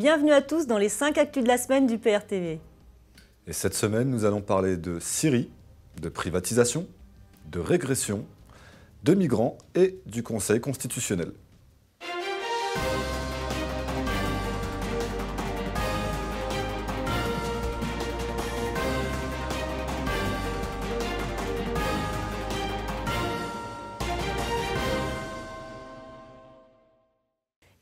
Bienvenue à tous dans les 5 actus de la semaine du PRTV. Et cette semaine, nous allons parler de Syrie, de privatisation, de régression, de migrants et du Conseil constitutionnel.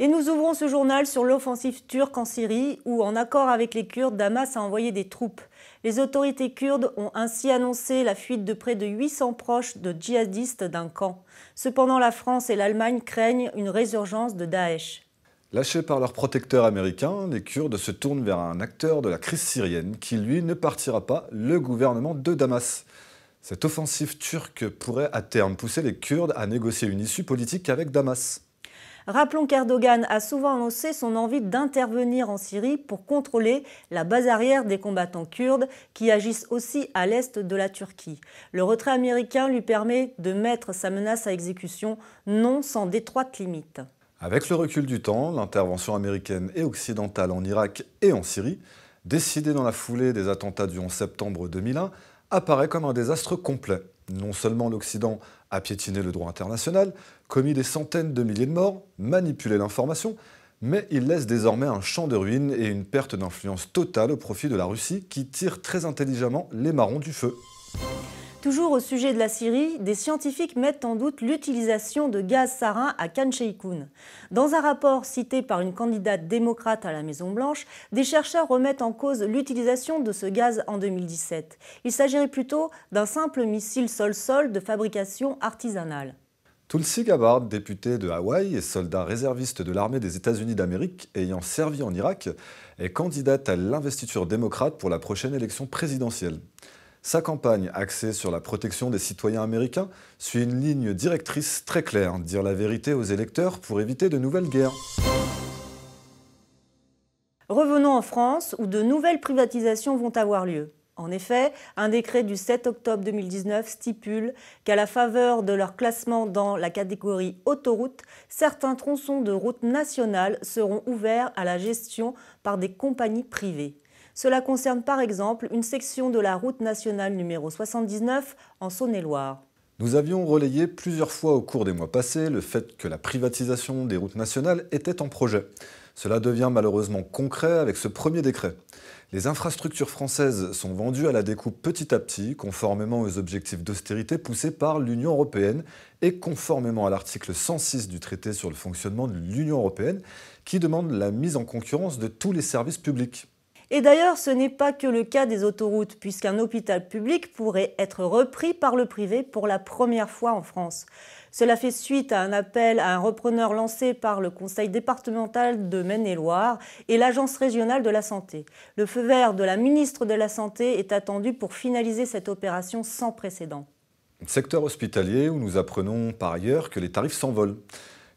Et nous ouvrons ce journal sur l'offensive turque en Syrie, où, en accord avec les Kurdes, Damas a envoyé des troupes. Les autorités kurdes ont ainsi annoncé la fuite de près de 800 proches de djihadistes d'un camp. Cependant, la France et l'Allemagne craignent une résurgence de Daesh. Lâchés par leurs protecteurs américains, les Kurdes se tournent vers un acteur de la crise syrienne qui, lui, ne partira pas, le gouvernement de Damas. Cette offensive turque pourrait à terme pousser les Kurdes à négocier une issue politique avec Damas. Rappelons qu'Erdogan a souvent annoncé son envie d'intervenir en Syrie pour contrôler la base arrière des combattants kurdes qui agissent aussi à l'est de la Turquie. Le retrait américain lui permet de mettre sa menace à exécution, non sans d'étroites limites. Avec le recul du temps, l'intervention américaine et occidentale en Irak et en Syrie, décidée dans la foulée des attentats du 11 septembre 2001, apparaît comme un désastre complet. Non seulement l'Occident a piétiné le droit international, commis des centaines de milliers de morts, manipulé l'information, mais il laisse désormais un champ de ruines et une perte d'influence totale au profit de la Russie qui tire très intelligemment les marrons du feu. Toujours au sujet de la Syrie, des scientifiques mettent en doute l'utilisation de gaz sarin à Khan. Dans un rapport cité par une candidate démocrate à la Maison-Blanche, des chercheurs remettent en cause l'utilisation de ce gaz en 2017. Il s'agirait plutôt d'un simple missile sol-sol de fabrication artisanale. Tulsi Gabbard, député de Hawaï et soldat réserviste de l'armée des États-Unis d'Amérique ayant servi en Irak, est candidate à l'investiture démocrate pour la prochaine élection présidentielle. Sa campagne, axée sur la protection des citoyens américains, suit une ligne directrice très claire, dire la vérité aux électeurs pour éviter de nouvelles guerres. Revenons en France, où de nouvelles privatisations vont avoir lieu. En effet, un décret du 7 octobre 2019 stipule qu'à la faveur de leur classement dans la catégorie autoroute, certains tronçons de route nationale seront ouverts à la gestion par des compagnies privées. Cela concerne par exemple une section de la route nationale numéro 79 en Saône-et-Loire. Nous avions relayé plusieurs fois au cours des mois passés le fait que la privatisation des routes nationales était en projet. Cela devient malheureusement concret avec ce premier décret. Les infrastructures françaises sont vendues à la découpe petit à petit, conformément aux objectifs d'austérité poussés par l'Union européenne et conformément à l'article 106 du traité sur le fonctionnement de l'Union européenne, qui demande la mise en concurrence de tous les services publics. Et d'ailleurs, ce n'est pas que le cas des autoroutes, puisqu'un hôpital public pourrait être repris par le privé pour la première fois en France. Cela fait suite à un appel à un repreneur lancé par le Conseil départemental de Maine-et-Loire et l'Agence régionale de la santé. Le feu vert de la ministre de la Santé est attendu pour finaliser cette opération sans précédent. Secteur hospitalier où nous apprenons par ailleurs que les tarifs s'envolent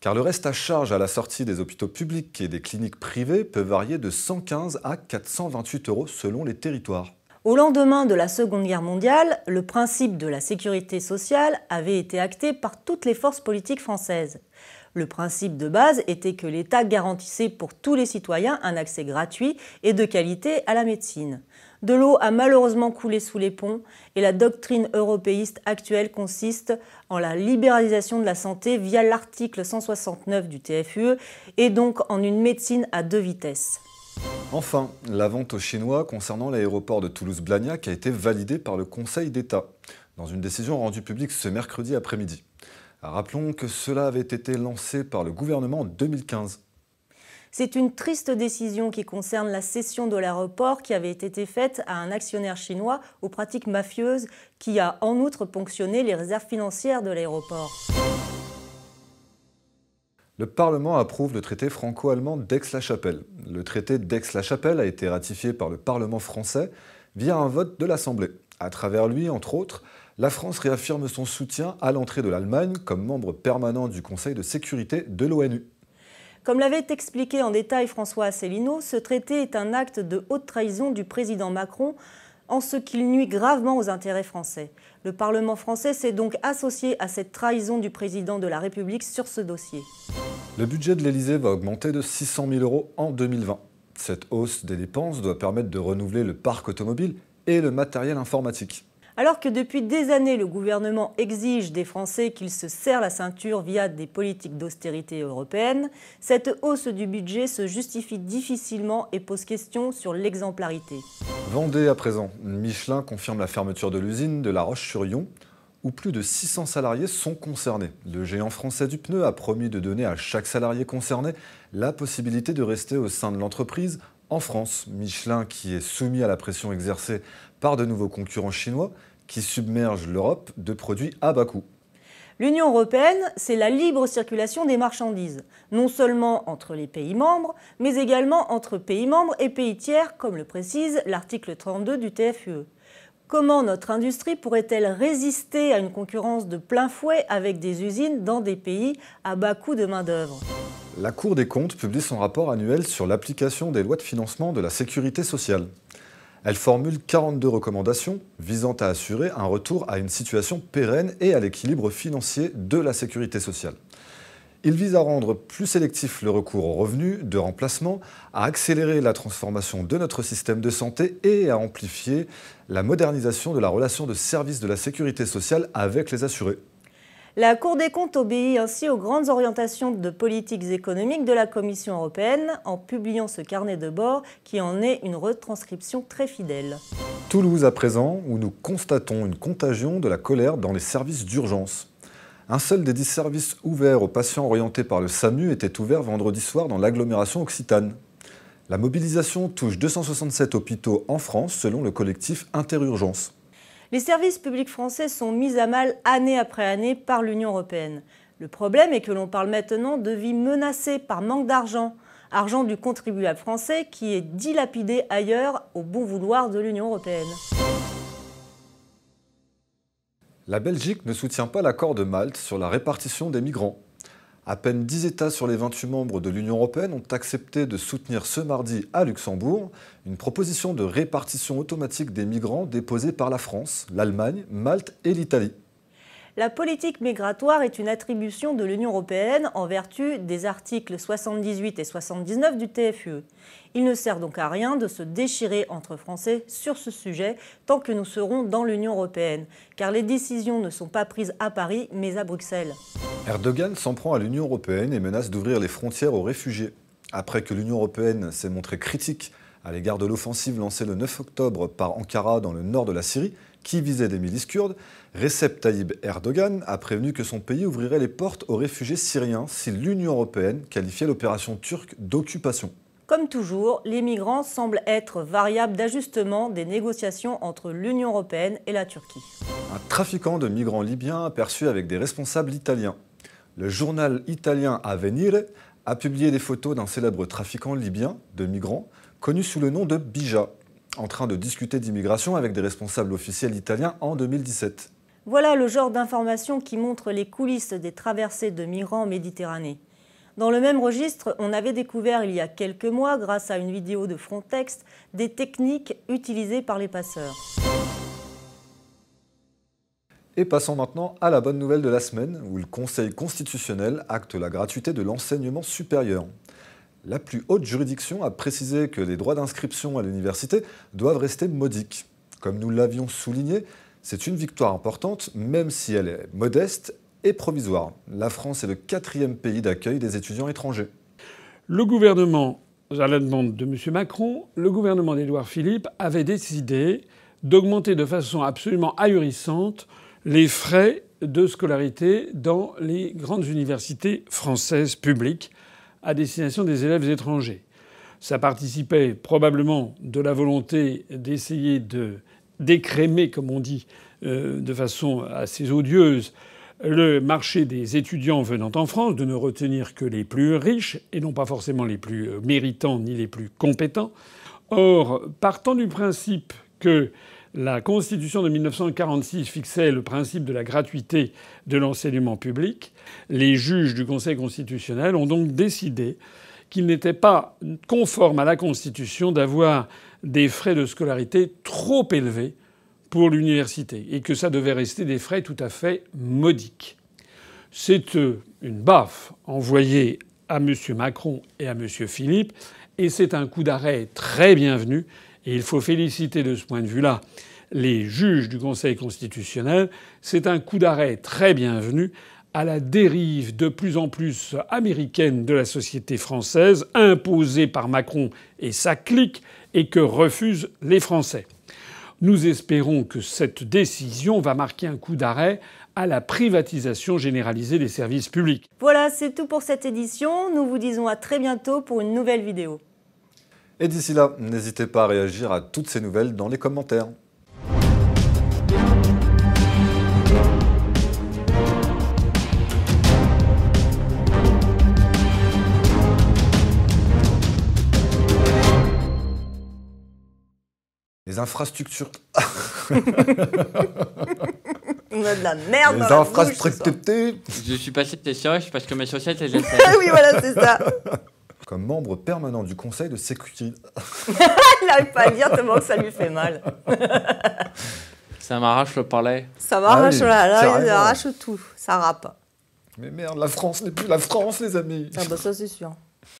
car le reste à charge à la sortie des hôpitaux publics et des cliniques privées peut varier de 115 à 428 euros selon les territoires. Au lendemain de la Seconde Guerre mondiale, le principe de la sécurité sociale avait été acté par toutes les forces politiques françaises. Le principe de base était que l'État garantissait pour tous les citoyens un accès gratuit et de qualité à la médecine. De l'eau a malheureusement coulé sous les ponts et la doctrine européiste actuelle consiste en la libéralisation de la santé via l'article 169 du TFUE et donc en une médecine à deux vitesses. Enfin, la vente aux Chinois concernant l'aéroport de Toulouse-Blagnac a été validée par le Conseil d'État dans une décision rendue publique ce mercredi après-midi. Rappelons que cela avait été lancé par le gouvernement en 2015. C'est une triste décision qui concerne la cession de l'aéroport qui avait été faite à un actionnaire chinois aux pratiques mafieuses qui a en outre ponctionné les réserves financières de l'aéroport. Le Parlement approuve le traité franco-allemand d'Aix-la-Chapelle. Le traité d'Aix-la-Chapelle a été ratifié par le Parlement français via un vote de l'Assemblée. À travers lui, entre autres, la France réaffirme son soutien à l'entrée de l'Allemagne comme membre permanent du Conseil de sécurité de l'ONU. Comme l'avait expliqué en détail François Asselineau, ce traité est un acte de haute trahison du président Macron en ce qu'il nuit gravement aux intérêts français. Le Parlement français s'est donc associé à cette trahison du président de la République sur ce dossier. Le budget de l'Élysée va augmenter de 600 000 euros en 2020. Cette hausse des dépenses doit permettre de renouveler le parc automobile et le matériel informatique. Alors que depuis des années, le gouvernement exige des Français qu'ils se serrent la ceinture via des politiques d'austérité européennes, cette hausse du budget se justifie difficilement et pose question sur l'exemplarité. Vendée à présent. Michelin confirme la fermeture de l'usine de La Roche-sur-Yon, où plus de 600 salariés sont concernés. Le géant français du pneu a promis de donner à chaque salarié concerné la possibilité de rester au sein de l'entreprise en France. Michelin, qui est soumis à la pression exercée par de nouveaux concurrents chinois, qui submergent l'Europe de produits à bas coût. L'Union européenne, c'est la libre circulation des marchandises, non seulement entre les pays membres, mais également entre pays membres et pays tiers, comme le précise l'article 32 du TFUE. Comment notre industrie pourrait-elle résister à une concurrence de plein fouet avec des usines dans des pays à bas coût de main-d'œuvre? La Cour des comptes publie son rapport annuel sur l'application des lois de financement de la sécurité sociale. Elle formule 42 recommandations visant à assurer un retour à une situation pérenne et à l'équilibre financier de la sécurité sociale. Il vise à rendre plus sélectif le recours aux revenus de remplacement, à accélérer la transformation de notre système de santé et à amplifier la modernisation de la relation de service de la sécurité sociale avec les assurés. La Cour des comptes obéit ainsi aux grandes orientations de politiques économiques de la Commission européenne en publiant ce carnet de bord qui en est une retranscription très fidèle. Toulouse à présent, où nous constatons une contagion de la colère dans les services d'urgence. Un seul des dix services ouverts aux patients orientés par le SAMU était ouvert vendredi soir dans l'agglomération occitane. La mobilisation touche 267 hôpitaux en France selon le collectif Interurgence. Les services publics français sont mis à mal année après année par l'Union européenne. Le problème est que l'on parle maintenant de vies menacées par manque d'argent, argent du contribuable français qui est dilapidé ailleurs au bon vouloir de l'Union européenne. La Belgique ne soutient pas l'accord de Malte sur la répartition des migrants. À peine 10 États sur les 28 membres de l'Union européenne ont accepté de soutenir ce mardi à Luxembourg une proposition de répartition automatique des migrants déposée par la France, l'Allemagne, Malte et l'Italie. La politique migratoire est une attribution de l'Union européenne en vertu des articles 78 et 79 du TFUE. Il ne sert donc à rien de se déchirer entre Français sur ce sujet tant que nous serons dans l'Union européenne, car les décisions ne sont pas prises à Paris mais à Bruxelles. Erdogan s'en prend à l'Union européenne et menace d'ouvrir les frontières aux réfugiés. Après que l'Union européenne s'est montrée critique à l'égard de l'offensive lancée le 9 octobre par Ankara dans le nord de la Syrie, qui visait des milices kurdes, Recep Tayyip Erdogan a prévenu que son pays ouvrirait les portes aux réfugiés syriens si l'Union européenne qualifiait l'opération turque d'occupation. Comme toujours, les migrants semblent être variables d'ajustement des négociations entre l'Union européenne et la Turquie. Un trafiquant de migrants libyens aperçu avec des responsables italiens. Le journal italien Avenire a publié des photos d'un célèbre trafiquant libyen de migrants connu sous le nom de Bija en train de discuter d'immigration avec des responsables officiels italiens en 2017. Voilà le genre d'informations qui montrent les coulisses des traversées de migrants en Méditerranée. Dans le même registre, on avait découvert il y a quelques mois, grâce à une vidéo de Frontex, des techniques utilisées par les passeurs. Et passons maintenant à la bonne nouvelle de la semaine, où le Conseil constitutionnel acte la gratuité de l'enseignement supérieur. La plus haute juridiction a précisé que les droits d'inscription à l'université doivent rester modiques. Comme nous l'avions souligné, c'est une victoire importante, même si elle est modeste et provisoire. La France est le quatrième pays d'accueil des étudiants étrangers. Le gouvernement, à la demande de M. Macron, le gouvernement d'Édouard Philippe avait décidé d'augmenter de façon absolument ahurissante les frais de scolarité dans les grandes universités françaises publiques à destination des élèves étrangers. Ça participait probablement de la volonté d'essayer de décrémer, comme on dit, euh, de façon assez odieuse, le marché des étudiants venant en France, de ne retenir que les plus riches et non pas forcément les plus euh, méritants ni les plus compétents. Or, partant du principe que la Constitution de 1946 fixait le principe de la gratuité de l'enseignement public. Les juges du Conseil constitutionnel ont donc décidé qu'il n'était pas conforme à la Constitution d'avoir des frais de scolarité trop élevés pour l'université et que ça devait rester des frais tout à fait modiques. C'est euh, une baffe envoyée à M. Macron et à M. Philippe Et c'est un coup d'arrêt très bienvenu. Et il faut féliciter de ce point de vue-là les juges du Conseil constitutionnel. C'est un coup d'arrêt très bienvenu à la dérive de plus en plus américaine de la société française, imposée par Macron et sa clique, et que refusent les Français. Nous espérons que cette décision va marquer un coup d'arrêt à la privatisation généralisée des services publics. Voilà, c'est tout pour cette édition. Nous vous disons à très bientôt pour une nouvelle vidéo. Et d'ici là, n'hésitez pas à réagir à toutes ces nouvelles dans les commentaires. Les infrastructures. On a de la merde Les dans la bouche, ce soir. infrastructures. Je suis passé de sèche parce que mes chaussettes, elles étaient Ah oui, voilà, c'est ça. Comme membre permanent du Conseil de sécurité. Il n'arrive pas à le dire tellement que ça lui fait mal. Ça m'arrache le palais. Ça m'arrache Allez, là, là, il carrément. arrache tout. Ça rappe. Mais merde, la France n'est plus la France, les amis. Ah bah ça c'est sûr.